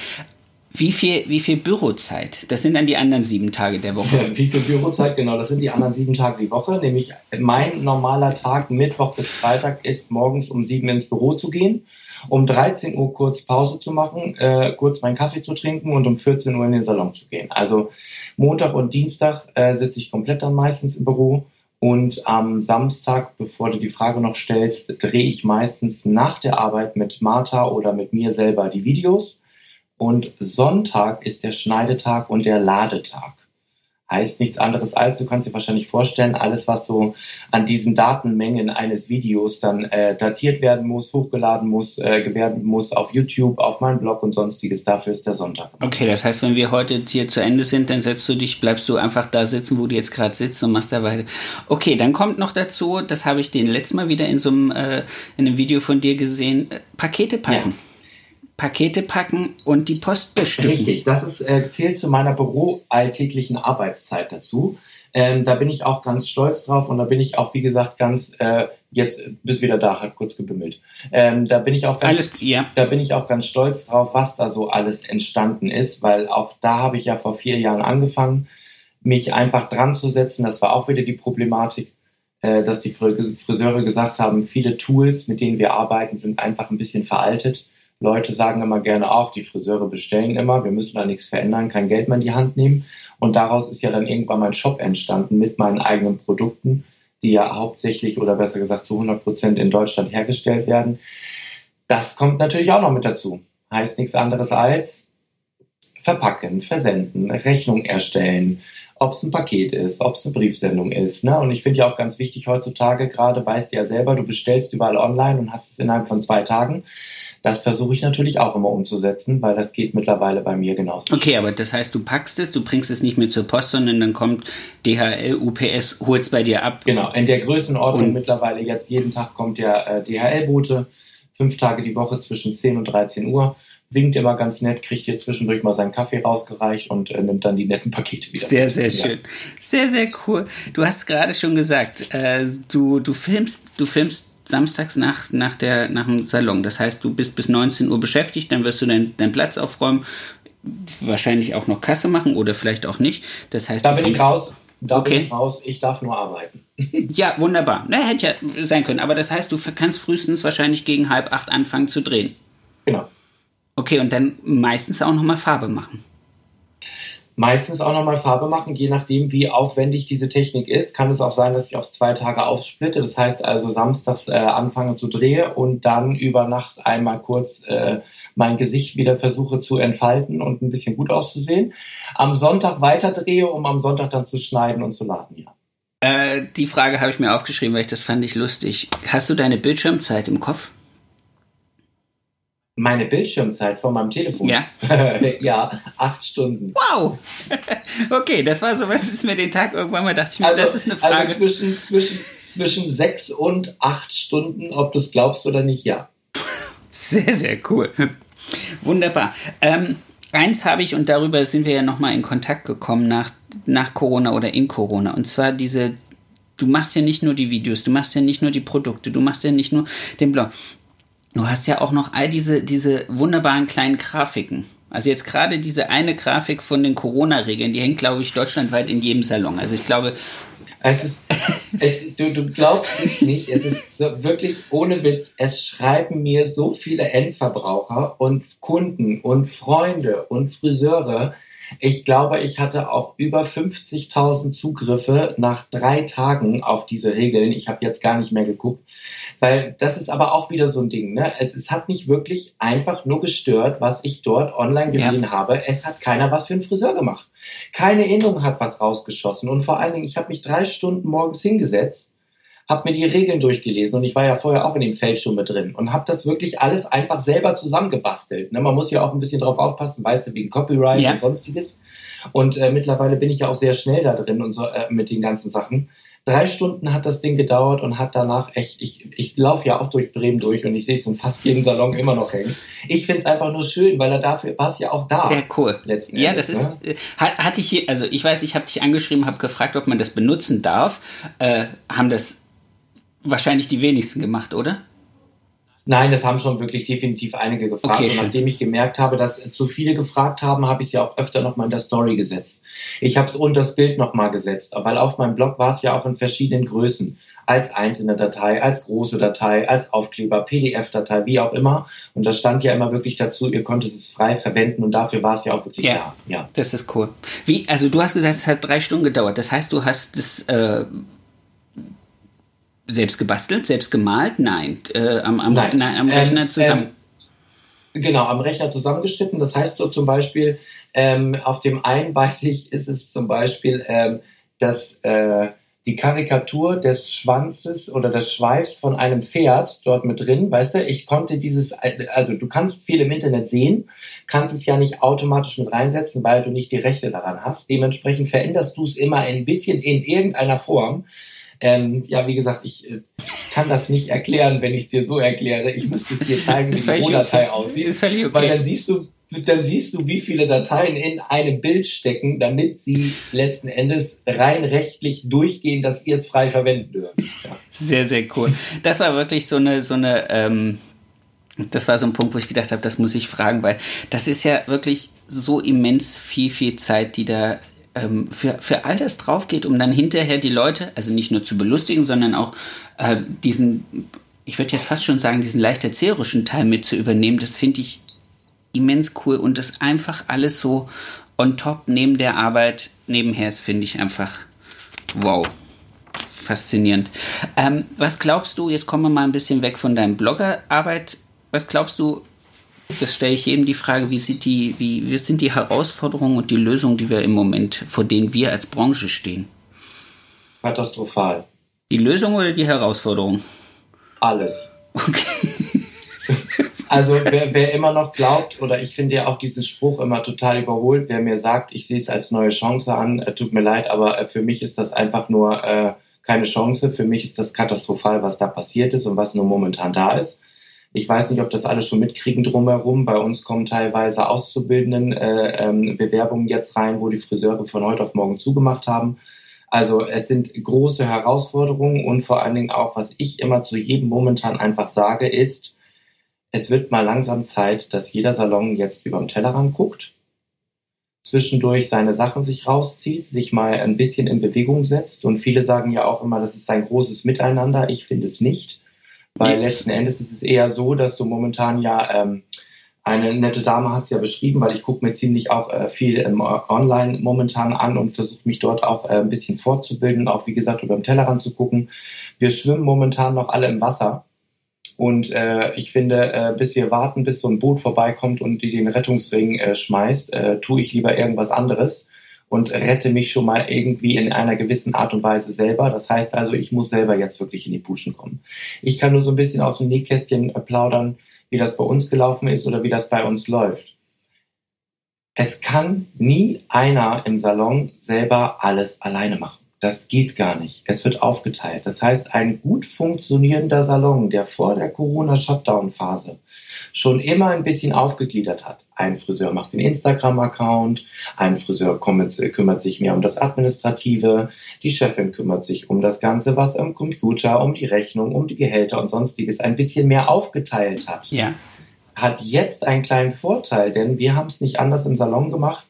Wie viel, wie viel Bürozeit? Das sind dann die anderen sieben Tage der Woche. [laughs] Wie viel Bürozeit, genau, das sind die anderen sieben Tage die Woche. Nämlich mein normaler Tag, Mittwoch bis Freitag, ist morgens um sieben ins Büro zu gehen, um 13 Uhr kurz Pause zu machen, äh, kurz meinen Kaffee zu trinken und um 14 Uhr in den Salon zu gehen. Also Montag und Dienstag äh, sitze ich komplett dann meistens im Büro. Und am Samstag, bevor du die Frage noch stellst, drehe ich meistens nach der Arbeit mit Martha oder mit mir selber die Videos und Sonntag ist der Schneidetag und der Ladetag. Heißt nichts anderes als, du kannst dir wahrscheinlich vorstellen, alles, was so an diesen Datenmengen eines Videos dann äh, datiert werden muss, hochgeladen muss, äh, werden muss auf YouTube, auf meinen Blog und sonstiges, dafür ist der Sonntag. Okay, das heißt, wenn wir heute hier zu Ende sind, dann setzt du dich, bleibst du einfach da sitzen, wo du jetzt gerade sitzt und machst da weiter. Okay, dann kommt noch dazu, das habe ich den letzten Mal wieder in so einem, äh, in einem Video von dir gesehen, äh, Pakete packen. Ja. Pakete packen und die Post bestücken. Richtig, das ist, äh, zählt zu meiner büroalltäglichen Arbeitszeit dazu. Ähm, da bin ich auch ganz stolz drauf und da bin ich auch, wie gesagt, ganz äh, jetzt bist wieder da, hat kurz gebimmelt. Ähm, da bin ich auch ganz, alles, ja. da bin ich auch ganz stolz drauf, was da so alles entstanden ist, weil auch da habe ich ja vor vier Jahren angefangen, mich einfach dran zu setzen. Das war auch wieder die Problematik, äh, dass die Friseure gesagt haben, viele Tools, mit denen wir arbeiten, sind einfach ein bisschen veraltet. Leute sagen immer gerne auch, die Friseure bestellen immer, wir müssen da nichts verändern, kein Geld mehr in die Hand nehmen. Und daraus ist ja dann irgendwann mein Shop entstanden mit meinen eigenen Produkten, die ja hauptsächlich oder besser gesagt zu 100 Prozent in Deutschland hergestellt werden. Das kommt natürlich auch noch mit dazu. Heißt nichts anderes als verpacken, versenden, Rechnung erstellen, ob es ein Paket ist, ob es eine Briefsendung ist. Ne? Und ich finde ja auch ganz wichtig heutzutage, gerade weißt du ja selber, du bestellst überall online und hast es innerhalb von zwei Tagen. Das versuche ich natürlich auch immer umzusetzen, weil das geht mittlerweile bei mir genauso. Okay, aber das heißt, du packst es, du bringst es nicht mehr zur Post, sondern dann kommt DHL, UPS, holt es bei dir ab. Genau, in der Größenordnung und mittlerweile jetzt jeden Tag kommt der äh, DHL-Bote, fünf Tage die Woche zwischen 10 und 13 Uhr winkt immer ganz nett, kriegt hier zwischendurch mal seinen Kaffee rausgereicht und äh, nimmt dann die netten Pakete wieder. Sehr, sehr schön. Sehr, sehr cool. Du hast gerade schon gesagt, äh, du, du filmst, du filmst samstags nach, nach, der, nach dem Salon. Das heißt, du bist bis 19 Uhr beschäftigt, dann wirst du deinen dein Platz aufräumen, wahrscheinlich auch noch Kasse machen oder vielleicht auch nicht. Das heißt, da bin ich raus. Da okay. bin ich raus. Ich darf nur arbeiten. [laughs] ja, wunderbar. Na, hätte ja sein können. Aber das heißt, du kannst frühestens wahrscheinlich gegen halb acht anfangen zu drehen. Genau. Okay, und dann meistens auch nochmal Farbe machen meistens auch nochmal Farbe machen, je nachdem, wie aufwendig diese Technik ist. Kann es auch sein, dass ich auf zwei Tage aufsplitte. Das heißt also samstags äh, anfange zu drehen und dann über Nacht einmal kurz äh, mein Gesicht wieder versuche zu entfalten und ein bisschen gut auszusehen. Am Sonntag weiter drehe, um am Sonntag dann zu schneiden und zu laden, ja. Äh, die Frage habe ich mir aufgeschrieben, weil ich das fand ich lustig. Hast du deine Bildschirmzeit im Kopf? Meine Bildschirmzeit von meinem Telefon. Ja. [laughs] ja, acht Stunden. Wow. [laughs] Okay, das war so, was ist mir den Tag irgendwann mal dachte ich mir, Also, das ist eine Frage. also zwischen, zwischen, zwischen sechs und acht Stunden, ob du es glaubst oder nicht, ja. Sehr, sehr cool. [laughs] Wunderbar. Ähm, eins habe ich, und darüber sind wir ja nochmal in Kontakt gekommen nach, nach Corona oder in Corona. Und zwar diese, du machst ja nicht nur die Videos, du machst ja nicht nur die Produkte, du machst ja nicht nur den Blog. Du hast ja auch noch all diese, diese wunderbaren kleinen Grafiken. Also jetzt gerade diese eine Grafik von den Corona-Regeln, die hängt, glaube ich, deutschlandweit in jedem Salon. Also ich glaube, äh, [laughs] du, du glaubst es nicht, es ist so wirklich ohne Witz, es schreiben mir so viele Endverbraucher und Kunden und Freunde und Friseure. Ich glaube, ich hatte auch über 50.000 Zugriffe nach drei Tagen auf diese Regeln. Ich habe jetzt gar nicht mehr geguckt, weil das ist aber auch wieder so ein Ding. Ne? Es, hat mich wirklich einfach nur gestört, was ich dort online gesehen habe. Es hat keiner was für einen Friseur gemacht. Keine Innung hat was rausgeschossen. Und vor allen Dingen, ich habe mich drei Stunden morgens hingesetzt, habe mir die Regeln durchgelesen und ich war ja vorher auch in dem Feld schon mit drin und habe das wirklich alles einfach selber zusammengebastelt. Ne? Man muss ja auch ein bisschen drauf aufpassen, weißt du, wegen Copyright Ja. und sonstiges. Und äh, mittlerweile bin ich ja auch sehr schnell da drin und so äh, mit den ganzen Sachen. Drei Stunden hat das Ding gedauert und hat danach echt, ich, ich laufe ja auch durch Bremen durch und ich sehe es in fast jedem Salon immer noch hängen. Ich finde es einfach nur schön, weil er dafür war es ja auch da. Ja, cool. Letzten ja, Endes, das ist, äh, hat, hatte ich hier, also ich weiß, ich habe dich angeschrieben, habe gefragt, ob man das benutzen darf. Äh, haben das wahrscheinlich die wenigsten gemacht, oder? Nein, das haben schon wirklich definitiv einige gefragt. Okay, und nachdem ich gemerkt habe, dass zu viele gefragt haben, habe ich es ja auch öfter nochmal in der Story gesetzt. Ich habe es unter das Bild nochmal gesetzt, weil auf meinem Blog war es ja auch in verschiedenen Größen. Als einzelne Datei, als große Datei, als Aufkleber, PDF-Datei, wie auch immer. Und da stand ja immer wirklich dazu, ihr konntet es frei verwenden und dafür war es ja auch wirklich Ja. da. Ja. Das ist cool. Wie, also du hast gesagt, es hat drei Stunden gedauert. Das heißt, du hast das äh, selbst gebastelt, selbst gemalt? Nein. Äh, am, am, Nein. nein, am Ähm, Rechner zusammen. Genau, am Rechner zusammengeschnitten. Das heißt so zum Beispiel, ähm, auf dem einen [laughs] weiß ich, ist es zum Beispiel, ähm, dass äh, die Karikatur des Schwanzes oder des Schweifs von einem Pferd dort mit drin, weißt du, ich konnte dieses, also du kannst viel im Internet sehen, kannst es ja nicht automatisch mit reinsetzen, weil du nicht die Rechte daran hast. Dementsprechend veränderst du es immer ein bisschen in irgendeiner Form. Ähm, ja, wie gesagt, ich äh, kann das nicht erklären, wenn ich es dir so erkläre. Ich müsste es dir zeigen, wie die Rohdatei aussieht. Ist völlig okay. Weil dann siehst du, dann siehst du, wie viele Dateien in einem Bild stecken, damit sie letzten Endes rein rechtlich durchgehen, dass ihr es frei verwenden dürft. Ja. Sehr, sehr cool. Das war wirklich so eine, so eine, ähm, das war so ein Punkt, wo ich gedacht habe, das muss ich fragen, weil das ist ja wirklich so immens viel, viel Zeit, die da ähm, für, für all das drauf geht, um dann hinterher die Leute, also nicht nur zu belustigen, sondern auch äh, diesen, ich würde jetzt fast schon sagen, diesen leicht erzählerischen Teil mit zu übernehmen. Das finde ich immens cool und das einfach alles so on top neben der Arbeit nebenher ist, finde ich einfach wow faszinierend. Ähm, was glaubst du, jetzt kommen wir mal ein bisschen weg von deinem Bloggerarbeit, was glaubst du, das stelle ich jedem die Frage, wie, sieht die, wie, wie sind die Herausforderungen und die Lösungen, die wir im Moment, vor denen wir als Branche stehen? Katastrophal. Die Lösung oder die Herausforderung? Alles. Okay. [laughs] Also wer, wer immer noch glaubt, oder ich finde ja auch diesen Spruch immer total überholt, wer mir sagt, ich sehe es als neue Chance an, äh, tut mir leid, aber äh, für mich ist das einfach nur äh, keine Chance. Für mich ist das katastrophal, was da passiert ist und was nur momentan da ist. Ich weiß nicht, ob das alle schon mitkriegen drumherum. Bei uns kommen teilweise Auszubildenden äh, ähm, Bewerbungen jetzt rein, wo die Friseure von heute auf morgen zugemacht haben. Also es sind große Herausforderungen und vor allen Dingen auch, was ich immer zu jedem momentan einfach sage, ist, es wird mal langsam Zeit, dass jeder Salon jetzt über den Tellerrand guckt, zwischendurch seine Sachen sich rauszieht, sich mal ein bisschen in Bewegung setzt. Und viele sagen ja auch immer, das ist ein großes Miteinander. Ich finde es nicht. Weil Nee. letzten Endes ist es eher so, dass du momentan ja, ähm, eine nette Dame hat es ja beschrieben, weil ich gucke mir ziemlich auch äh, viel ähm, online momentan an und versuche mich dort auch äh, ein bisschen fortzubilden, auch wie gesagt über den Tellerrand zu gucken. Wir schwimmen momentan noch alle im Wasser. Und äh, ich finde, äh, bis wir warten, bis so ein Boot vorbeikommt und die den Rettungsring äh, schmeißt, äh, tue ich lieber irgendwas anderes und rette mich schon mal irgendwie in einer gewissen Art und Weise selber. Das heißt also, ich muss selber jetzt wirklich in die Puschen kommen. Ich kann nur so ein bisschen aus dem Nähkästchen äh, plaudern. wie das bei uns gelaufen ist oder wie das bei uns läuft. Es kann nie einer im Salon selber alles alleine machen. Das geht gar nicht. Es wird aufgeteilt. Das heißt, ein gut funktionierender Salon, der vor der Corona-Shutdown-Phase schon immer ein bisschen aufgegliedert hat. Ein Friseur macht den Instagram-Account, ein Friseur kümmert sich mehr um das Administrative, die Chefin kümmert sich um das Ganze, was am Computer, um die Rechnung, um die Gehälter und sonstiges ein bisschen mehr aufgeteilt hat. Ja. Hat jetzt einen kleinen Vorteil, denn wir haben es nicht anders im Salon gemacht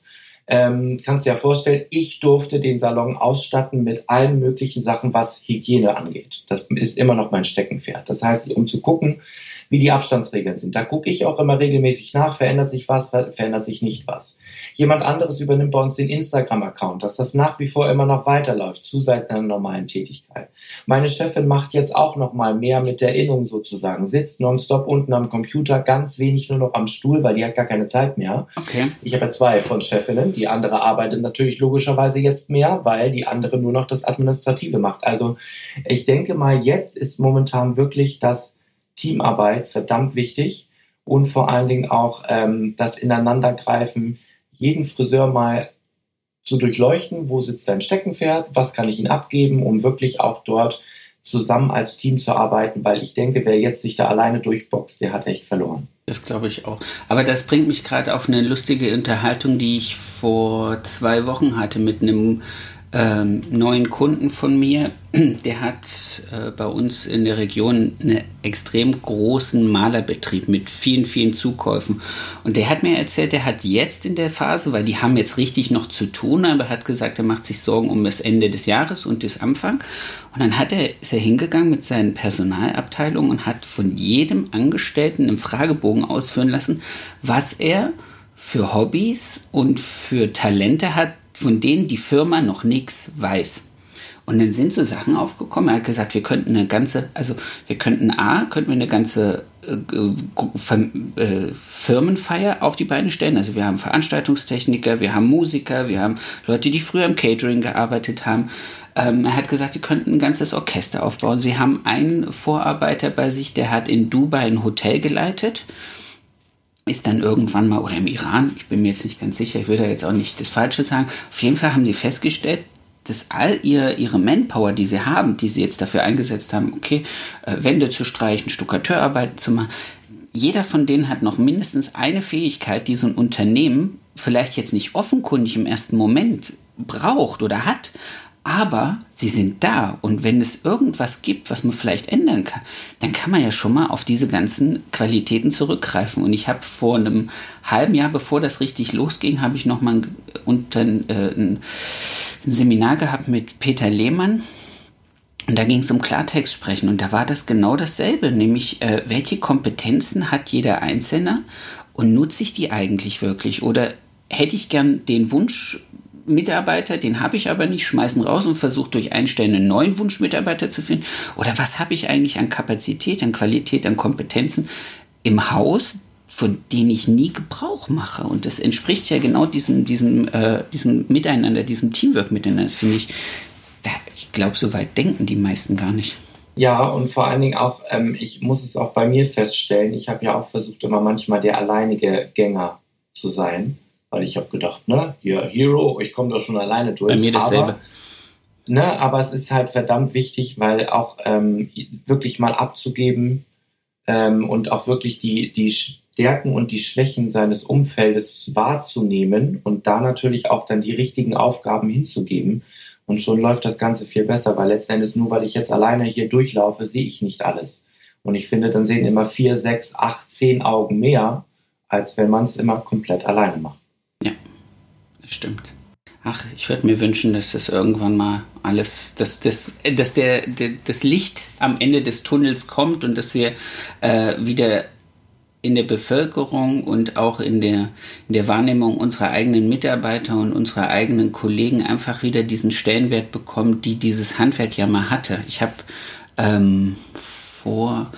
ähm, kannst dir ja vorstellen, ich durfte den Salon ausstatten mit allen möglichen Sachen, was Hygiene angeht. Das ist immer noch mein Steckenpferd. Das heißt, um zu gucken, wie die Abstandsregeln sind. Da gucke ich auch immer regelmäßig nach, verändert sich was, verändert sich nicht was. Jemand anderes übernimmt bei uns den Instagram-Account, dass das nach wie vor immer noch weiterläuft, zu seiner normalen Tätigkeit. Meine Chefin macht jetzt auch noch mal mehr mit der Innung sozusagen, sitzt nonstop unten am Computer, ganz wenig nur noch am Stuhl, weil die hat gar keine Zeit mehr. Okay. Ich habe ja zwei von Chefinnen, die andere arbeitet natürlich logischerweise jetzt mehr, weil die andere nur noch das Administrative macht. Also ich denke mal, jetzt ist momentan wirklich das Teamarbeit verdammt wichtig und vor allen Dingen auch ähm, das Ineinandergreifen, jeden Friseur mal zu durchleuchten, wo sitzt sein Steckenpferd, was kann ich ihm abgeben, um wirklich auch dort zusammen als Team zu arbeiten, weil ich denke, wer jetzt sich da alleine durchboxt, der hat echt verloren. Das glaube ich auch. Aber das bringt mich gerade auf eine lustige Unterhaltung, die ich vor zwei Wochen hatte mit einem ähm, neuen Kunden von mir, [clears throat] der hat äh, bei uns in der Region einen extrem großen Malerbetrieb mit vielen, vielen Zukäufen. Und der hat mir erzählt, er hat jetzt in der Phase, weil die haben jetzt richtig noch zu tun, aber er hat gesagt, er macht sich Sorgen um das Ende des Jahres und das Anfang. Und dann hat er, ist er hingegangen mit seinen Personalabteilungen und hat von jedem Angestellten einen Fragebogen ausführen lassen, was er für Hobbys und für Talente hat, von denen die Firma noch nichts weiß. Und dann sind so Sachen aufgekommen. Er hat gesagt, wir könnten eine ganze, also wir könnten A, könnten wir eine ganze äh, äh, Firmenfeier auf die Beine stellen. Also wir haben Veranstaltungstechniker, wir haben Musiker, wir haben Leute, die früher im Catering gearbeitet haben. Ähm, er hat gesagt, sie könnten ein ganzes Orchester aufbauen. Sie haben einen Vorarbeiter bei sich, der hat in Dubai ein Hotel geleitet ist dann irgendwann mal, oder im Iran, ich bin mir jetzt nicht ganz sicher, ich will da jetzt auch nicht das Falsche sagen, auf jeden Fall haben die festgestellt, dass all ihr, ihre Manpower, die sie haben, die sie jetzt dafür eingesetzt haben, okay, äh, Wände zu streichen, Stuckateurarbeiten zu machen, jeder von denen hat noch mindestens eine Fähigkeit, die so ein Unternehmen vielleicht jetzt nicht offenkundig im ersten Moment braucht oder hat, aber sie sind da und wenn es irgendwas gibt, was man vielleicht ändern kann, dann kann man ja schon mal auf diese ganzen Qualitäten zurückgreifen. Und ich habe vor einem halben Jahr, bevor das richtig losging, habe ich noch mal ein, unter, äh, ein, Seminar gehabt mit Peter Lehmann. Und da ging es um Klartext sprechen und da war das genau dasselbe, nämlich äh, welche Kompetenzen hat jeder Einzelne und nutze ich die eigentlich wirklich oder hätte ich gern den Wunsch Mitarbeiter, den habe ich aber nicht, schmeißen raus und versuche durch Einstellen einen neuen Wunschmitarbeiter zu finden? Oder was habe ich eigentlich an Kapazität, an Qualität, an Kompetenzen im Haus, von denen ich nie Gebrauch mache? Und das entspricht ja genau diesem, diesem, äh, diesem Miteinander, diesem Teamwork miteinander. Das finde ich, ich glaube, so weit denken die meisten gar nicht. Ja, und vor allen Dingen auch, ähm, ich muss es auch bei mir feststellen, ich habe ja auch versucht, immer manchmal der alleinige Gänger zu sein weil ich habe gedacht, ne, hier Hero, ich komme da schon alleine durch. Bei mir dasselbe. Aber, ne, aber es ist halt verdammt wichtig, weil auch ähm, wirklich mal abzugeben ähm, und auch wirklich die, die Stärken und die Schwächen seines Umfeldes wahrzunehmen und da natürlich auch dann die richtigen Aufgaben hinzugeben. Und schon läuft das Ganze viel besser, weil letzten Endes nur weil ich jetzt alleine hier durchlaufe, sehe ich nicht alles. Und ich finde, dann sehen immer vier, sechs, acht, zehn Augen mehr, als wenn man es immer komplett alleine macht. Stimmt. Ach, ich würde mir wünschen, dass das irgendwann mal alles, dass, dass, dass der, der, das Licht am Ende des Tunnels kommt und dass wir äh, wieder in der Bevölkerung und auch in der, in der Wahrnehmung unserer eigenen Mitarbeiter und unserer eigenen Kollegen einfach wieder diesen Stellenwert bekommen, die dieses Handwerk ja mal hatte. Ich habe ähm, vor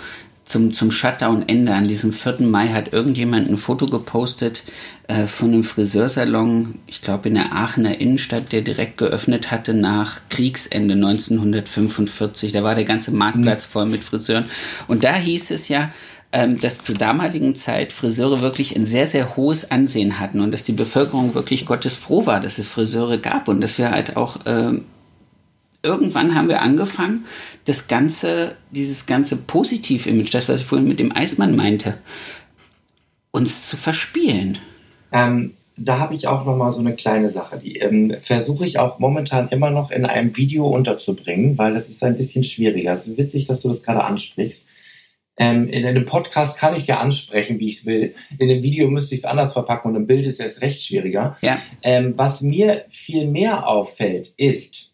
zum, zum Shutdown-Ende, an diesem 4. Mai, hat irgendjemand ein Foto gepostet äh, von einem Friseursalon, ich glaube in der Aachener Innenstadt, der direkt geöffnet hatte nach Kriegsende 1945. Da war der ganze Marktplatz mhm. voll mit Friseuren. Und da hieß es ja, ähm, dass zur damaligen Zeit Friseure wirklich ein sehr, sehr hohes Ansehen hatten und dass die Bevölkerung wirklich Gottes froh war, dass es Friseure gab und dass wir halt auch ähm, irgendwann haben wir angefangen, das ganze, dieses ganze Positiv-Image, das, was ich vorhin mit dem Eismann meinte, uns zu verspielen. Ähm, da habe ich auch noch mal so eine kleine Sache, die ähm, versuche ich auch momentan immer noch in einem Video unterzubringen, weil das ist ein bisschen schwieriger. Es ist witzig, dass du das gerade ansprichst. Ähm, in einem Podcast kann ich es ja ansprechen, wie ich es will. In einem Video müsste ich es anders verpacken und im Bild ist es recht schwieriger. Ja. Ähm, was mir viel mehr auffällt, ist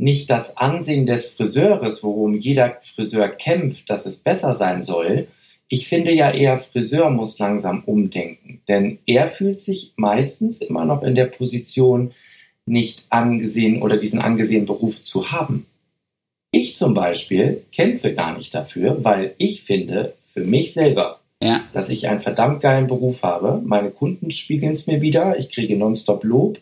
nicht das Ansehen des Friseures, worum jeder Friseur kämpft, dass es besser sein soll, ich finde ja eher, Friseur muss langsam umdenken, denn er fühlt sich meistens immer noch in der Position, nicht angesehen oder diesen angesehenen Beruf zu haben. Ich zum Beispiel kämpfe gar nicht dafür, weil ich finde, für mich selber, ja. dass ich einen verdammt geilen Beruf habe. Meine Kunden spiegeln es mir wieder. Ich kriege nonstop Lob.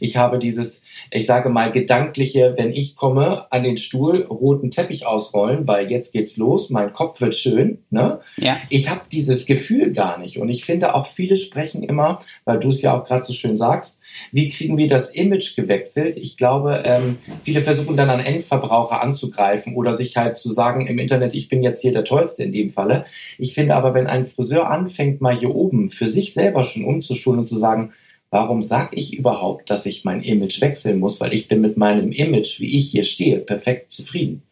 Ich habe dieses, ich sage mal, gedankliche, wenn ich komme, an den Stuhl roten Teppich ausrollen, weil jetzt geht's los, mein Kopf wird schön. Ne? Ja. Ich habe dieses Gefühl gar nicht. Und ich finde auch viele sprechen immer, weil du es ja auch gerade so schön sagst, wie kriegen wir das Image gewechselt? Ich glaube, ähm, viele versuchen dann an Endverbraucher anzugreifen oder sich halt zu sagen im Internet, ich bin jetzt hier der Tollste in dem Falle. Ich finde aber, wenn ein Friseur anfängt, mal hier oben für sich selber schon umzuschulen und zu sagen, Warum sage ich überhaupt, dass ich mein Image wechseln muss? Weil ich bin mit meinem Image, wie ich hier stehe, perfekt zufrieden.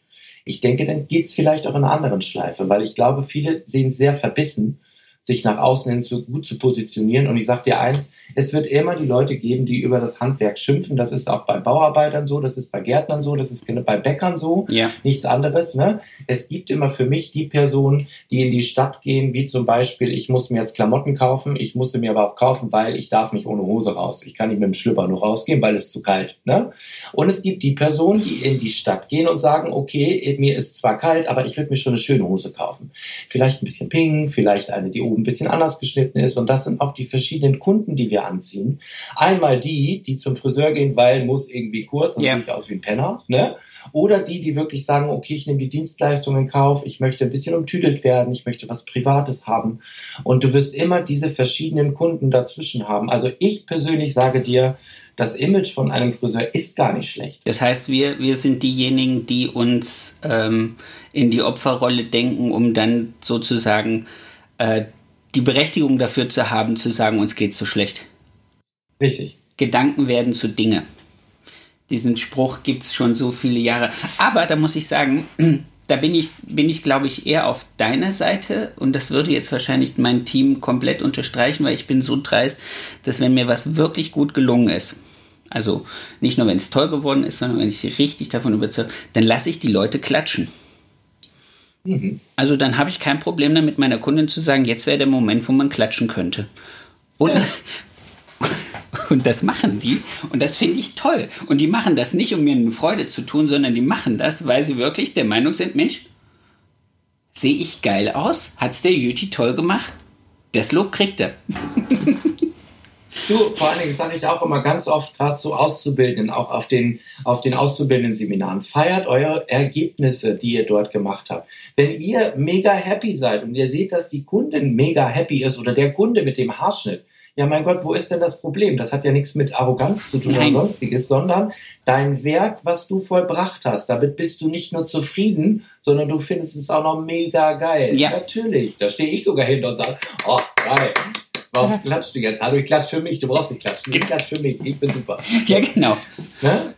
Ich denke, dann geht's vielleicht auch in einer anderen Schleife, weil ich glaube, viele sehen sehr verbissen sich nach außen hin so gut zu positionieren. Und ich sage dir eins, es wird immer die Leute geben, die über das Handwerk schimpfen. Das ist auch bei Bauarbeitern so, das ist bei Gärtnern so, das ist bei Bäckern so, ja. nichts anderes. Ne? Es gibt immer für mich die Personen, die in die Stadt gehen, wie zum Beispiel, ich muss mir jetzt Klamotten kaufen, ich muss sie mir aber auch kaufen, weil ich darf nicht ohne Hose raus. Ich kann nicht mit dem Schlüpper nur rausgehen, weil es zu kalt. Ne? Und es gibt die Personen, die in die Stadt gehen und sagen, okay, mir ist zwar kalt, aber ich würde mir schon eine schöne Hose kaufen. Vielleicht ein bisschen pink, vielleicht eine, die oben ein bisschen anders geschnitten ist. Und das sind auch die verschiedenen Kunden, die wir anziehen. Einmal die, die zum Friseur gehen, weil muss irgendwie kurz und Ja. sieht aus wie ein Penner. Ne? Oder die, die wirklich sagen, okay, ich nehme die Dienstleistung in Kauf, ich möchte ein bisschen umtüdelt werden, ich möchte was Privates haben. Und du wirst immer diese verschiedenen Kunden dazwischen haben. Also ich persönlich sage dir, das Image von einem Friseur ist gar nicht schlecht. Das heißt, wir, wir sind diejenigen, die uns ähm, in die Opferrolle denken, um dann sozusagen äh, die Berechtigung dafür zu haben, zu sagen, uns geht's so schlecht. Richtig. Gedanken werden zu Dinge. Diesen Spruch gibt's schon so viele Jahre. Aber da muss ich sagen, [clears throat] da bin ich, bin ich, glaube ich, eher auf deiner Seite und das würde jetzt wahrscheinlich mein Team komplett unterstreichen, weil ich bin so dreist, dass wenn mir was wirklich gut gelungen ist, also nicht nur wenn es toll geworden ist, sondern wenn ich richtig davon überzeugt, dann lasse ich die Leute klatschen. Also dann habe ich kein Problem damit, meiner Kundin zu sagen, jetzt wäre der Moment, wo man klatschen könnte. Und, [laughs] und das machen die und das finde ich toll. Und die machen das nicht, um mir eine Freude zu tun, sondern die machen das, weil sie wirklich der Meinung sind, Mensch, sehe ich geil aus? Hat's der Jüti toll gemacht? Das Lob kriegt er. [laughs] Du, vor allen Dingen sage ich auch immer ganz oft, gerade zu Auszubildenden, auch auf den, auf den Auszubildenden-Seminaren, feiert eure Ergebnisse, die ihr dort gemacht habt. Wenn ihr mega happy seid und ihr seht, dass die Kundin mega happy ist oder der Kunde mit dem Haarschnitt, ja mein Gott, wo ist denn das Problem? Das hat ja nichts mit Arroganz zu tun Nein. oder sonstiges, sondern dein Werk, was du vollbracht hast, damit bist du nicht nur zufrieden, sondern du findest es auch noch mega geil. Ja. Natürlich. Da stehe ich sogar hin und sage, oh, geil. Warum klatschst du jetzt? Hallo, ich klatsch für mich. Du brauchst nicht klatschen. Ich klatsch für mich. Ich bin super. [laughs] Ja, genau. Ne?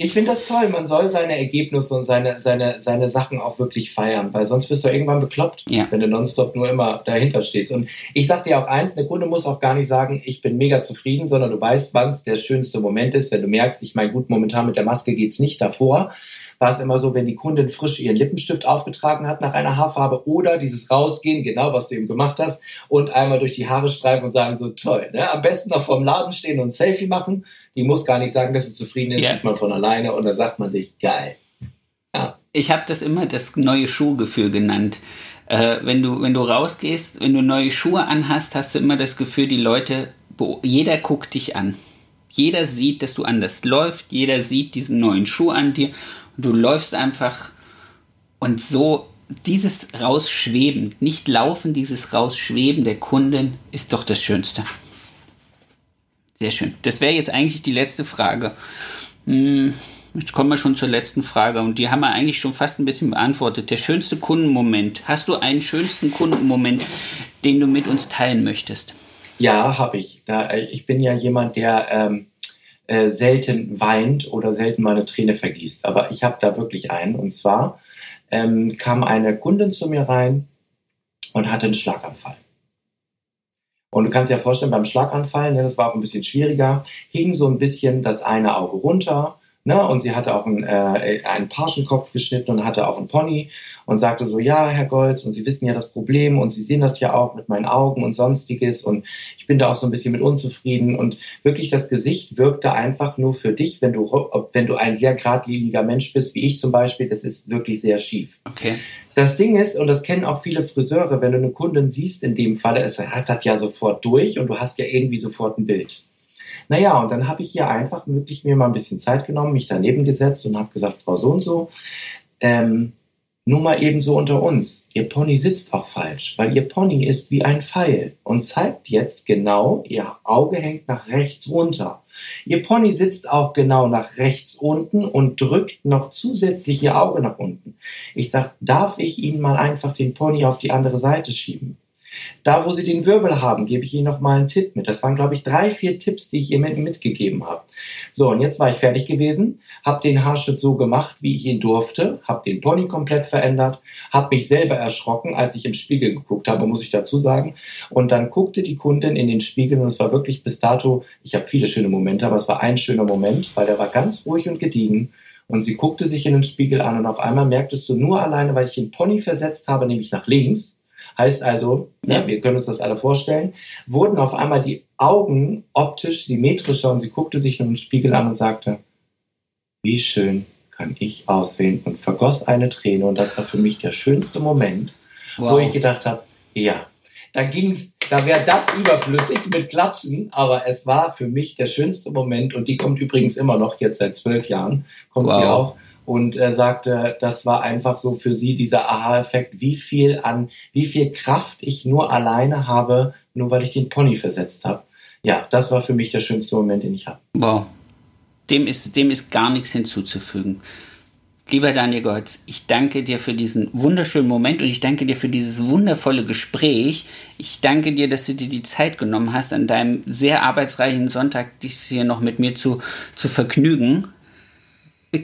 Ich finde das toll. Man soll seine Ergebnisse und seine, seine, seine Sachen auch wirklich feiern, weil sonst wirst du irgendwann bekloppt, Ja. wenn du nonstop nur immer dahinter stehst. Und ich sag dir auch eins, der Kunde muss auch gar nicht sagen, ich bin mega zufrieden, sondern du weißt, wann es der schönste Moment ist, wenn du merkst, ich meine, gut, momentan mit der Maske geht's nicht davor. War es immer so, wenn die Kundin frisch ihren Lippenstift aufgetragen hat nach einer Haarfarbe oder dieses Rausgehen, genau was du eben gemacht hast, und einmal durch die Haare streifen und sagen, so toll. Ne? Am besten noch vorm Laden stehen und ein Selfie machen. Die muss gar nicht sagen, dass sie zufrieden ist, Ja. sieht man von alleine und dann sagt man sich, geil. Ja. Ich habe das immer das neue Schuhgefühl genannt. Äh, wenn, du, wenn du rausgehst, wenn du neue Schuhe anhast, hast du immer das Gefühl, die Leute, jeder guckt dich an. Jeder sieht, dass du anders läufst, jeder sieht diesen neuen Schuh an dir du läufst einfach und so dieses Rausschweben, nicht laufen, dieses Rausschweben der Kunden ist doch das Schönste. Sehr schön. Das wäre jetzt eigentlich die letzte Frage. Hm, jetzt kommen wir schon zur letzten Frage und die haben wir eigentlich schon fast ein bisschen beantwortet. Der schönste Kundenmoment. Hast du einen schönsten Kundenmoment, den du mit uns teilen möchtest? Ja, habe ich. Ich bin ja jemand, der ähm, äh, selten weint oder selten mal eine Träne vergießt. Aber ich habe da wirklich einen. Und zwar ähm, kam eine Kundin zu mir rein und hatte einen Schlaganfall. Und du kannst dir ja vorstellen, beim Schlaganfall, ne, das war auch ein bisschen schwieriger, hing so ein bisschen das eine Auge runter Ne? Und sie hatte auch einen, äh, einen Parschenkopf geschnitten und hatte auch einen Pony und sagte so, ja, Herr Golz, und Sie wissen ja das Problem und Sie sehen das ja auch mit meinen Augen und sonstiges und ich bin da auch so ein bisschen mit unzufrieden und wirklich das Gesicht wirkte einfach nur für dich, wenn du, wenn du ein sehr geradliniger Mensch bist, wie ich zum Beispiel, das ist wirklich sehr schief. Okay. Das Ding ist, und das kennen auch viele Friseure, wenn du eine Kundin siehst in dem Falle, es hat das ja sofort durch und du hast ja irgendwie sofort ein Bild. Naja, und dann habe ich hier einfach wirklich mir mal ein bisschen Zeit genommen, mich daneben gesetzt und habe gesagt, Frau so und so, ähm, nur mal eben so unter uns. Ihr Pony sitzt auch falsch, weil Ihr Pony ist wie ein Pfeil und zeigt jetzt genau, Ihr Auge hängt nach rechts runter. Ihr Pony sitzt auch genau nach rechts unten und drückt noch zusätzlich Ihr Auge nach unten. Ich sage, darf ich Ihnen mal einfach den Pony auf die andere Seite schieben? Da, wo Sie den Wirbel haben, gebe ich Ihnen noch mal einen Tipp mit. Das waren, glaube ich, drei, vier Tipps, die ich ihr mitgegeben habe. So, und jetzt war ich fertig gewesen, habe den Haarschnitt so gemacht, wie ich ihn durfte, habe den Pony komplett verändert, habe mich selber erschrocken, als ich im Spiegel geguckt habe, muss ich dazu sagen. Und dann guckte die Kundin in den Spiegel und es war wirklich bis dato, ich habe viele schöne Momente, aber es war ein schöner Moment, weil der war ganz ruhig und gediegen. Und sie guckte sich in den Spiegel an und auf einmal merktest du nur alleine, weil ich den Pony versetzt habe, nämlich nach links, Heißt also, ja. wir können uns das alle vorstellen, wurden auf einmal die Augen optisch symmetrischer und sie guckte sich nur im Spiegel an und sagte, wie schön kann ich aussehen und vergoss eine Träne und das war für mich der schönste Moment, wow. wo ich gedacht habe, ja, da ging's, da wäre das überflüssig mit Klatschen, aber es war für mich der schönste Moment und die kommt übrigens immer noch jetzt seit zwölf Jahren, kommt wow. sie auch und er sagte, das war einfach so für sie dieser Aha-Effekt, wie viel an, wie viel Kraft ich nur alleine habe, nur weil ich den Pony versetzt habe. Ja, das war für mich der schönste Moment, den ich habe. Wow. Dem ist, dem ist gar nichts hinzuzufügen. Lieber Daniel Goltz, ich danke dir für diesen wunderschönen Moment und ich danke dir für dieses wundervolle Gespräch. Ich danke dir, dass du dir die Zeit genommen hast, an deinem sehr arbeitsreichen Sonntag dich hier noch mit mir zu, zu vergnügen. [laughs]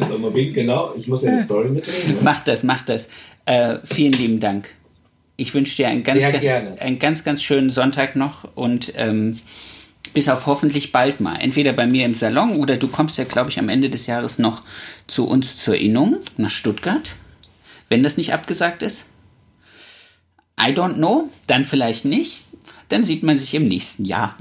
Mal winken, genau. Ich muss ja die Story mitnehmen. Ne? Mach das, mach das. Äh, vielen lieben Dank. Ich wünsche dir einen ganz, einen ganz, ganz schönen Sonntag noch und ähm, bis auf hoffentlich bald mal. Entweder bei mir im Salon oder du kommst ja, glaube ich, am Ende des Jahres noch zu uns zur Innung nach Stuttgart. Wenn das nicht abgesagt ist. I don't know, dann vielleicht nicht. Dann sieht man sich im nächsten Jahr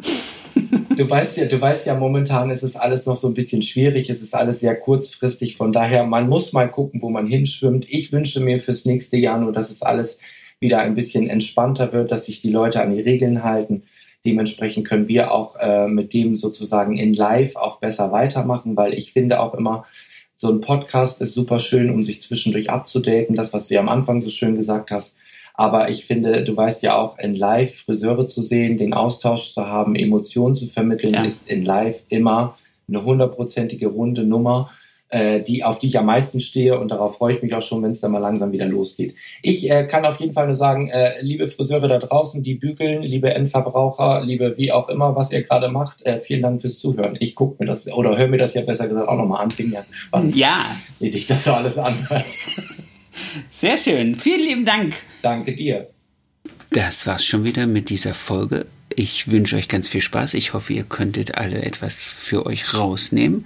du weißt ja, du weißt ja, momentan ist es alles noch so ein bisschen schwierig. Es ist alles sehr kurzfristig. Von daher, man muss mal gucken, wo man hinschwimmt. Ich wünsche mir fürs nächste Jahr nur, dass es alles wieder ein bisschen entspannter wird, dass sich die Leute an die Regeln halten. Dementsprechend können wir auch äh, mit dem sozusagen in Live auch besser weitermachen, weil ich finde auch immer, so ein Podcast ist super schön, um sich zwischendurch abzudaten. Das, was du ja am Anfang so schön gesagt hast, aber ich finde, du weißt ja auch, in Live Friseure zu sehen, den Austausch zu haben, Emotionen zu vermitteln, ja. ist in Live immer eine hundertprozentige runde Nummer, äh, die, auf die ich am meisten stehe und darauf freue ich mich auch schon, wenn es dann mal langsam wieder losgeht. Ich äh, kann auf jeden Fall nur sagen, äh, liebe Friseure da draußen, die bügeln, liebe Endverbraucher, liebe wie auch immer, was ihr gerade macht, äh, vielen Dank fürs Zuhören. Ich gucke mir das oder höre mir das ja besser gesagt auch nochmal an, bin ja gespannt, ja. wie sich das so alles anhört. Sehr schön. Vielen lieben Dank. Danke dir. Das war's schon wieder mit dieser Folge. Ich wünsche euch ganz viel Spaß. Ich hoffe, ihr könntet alle etwas für euch rausnehmen.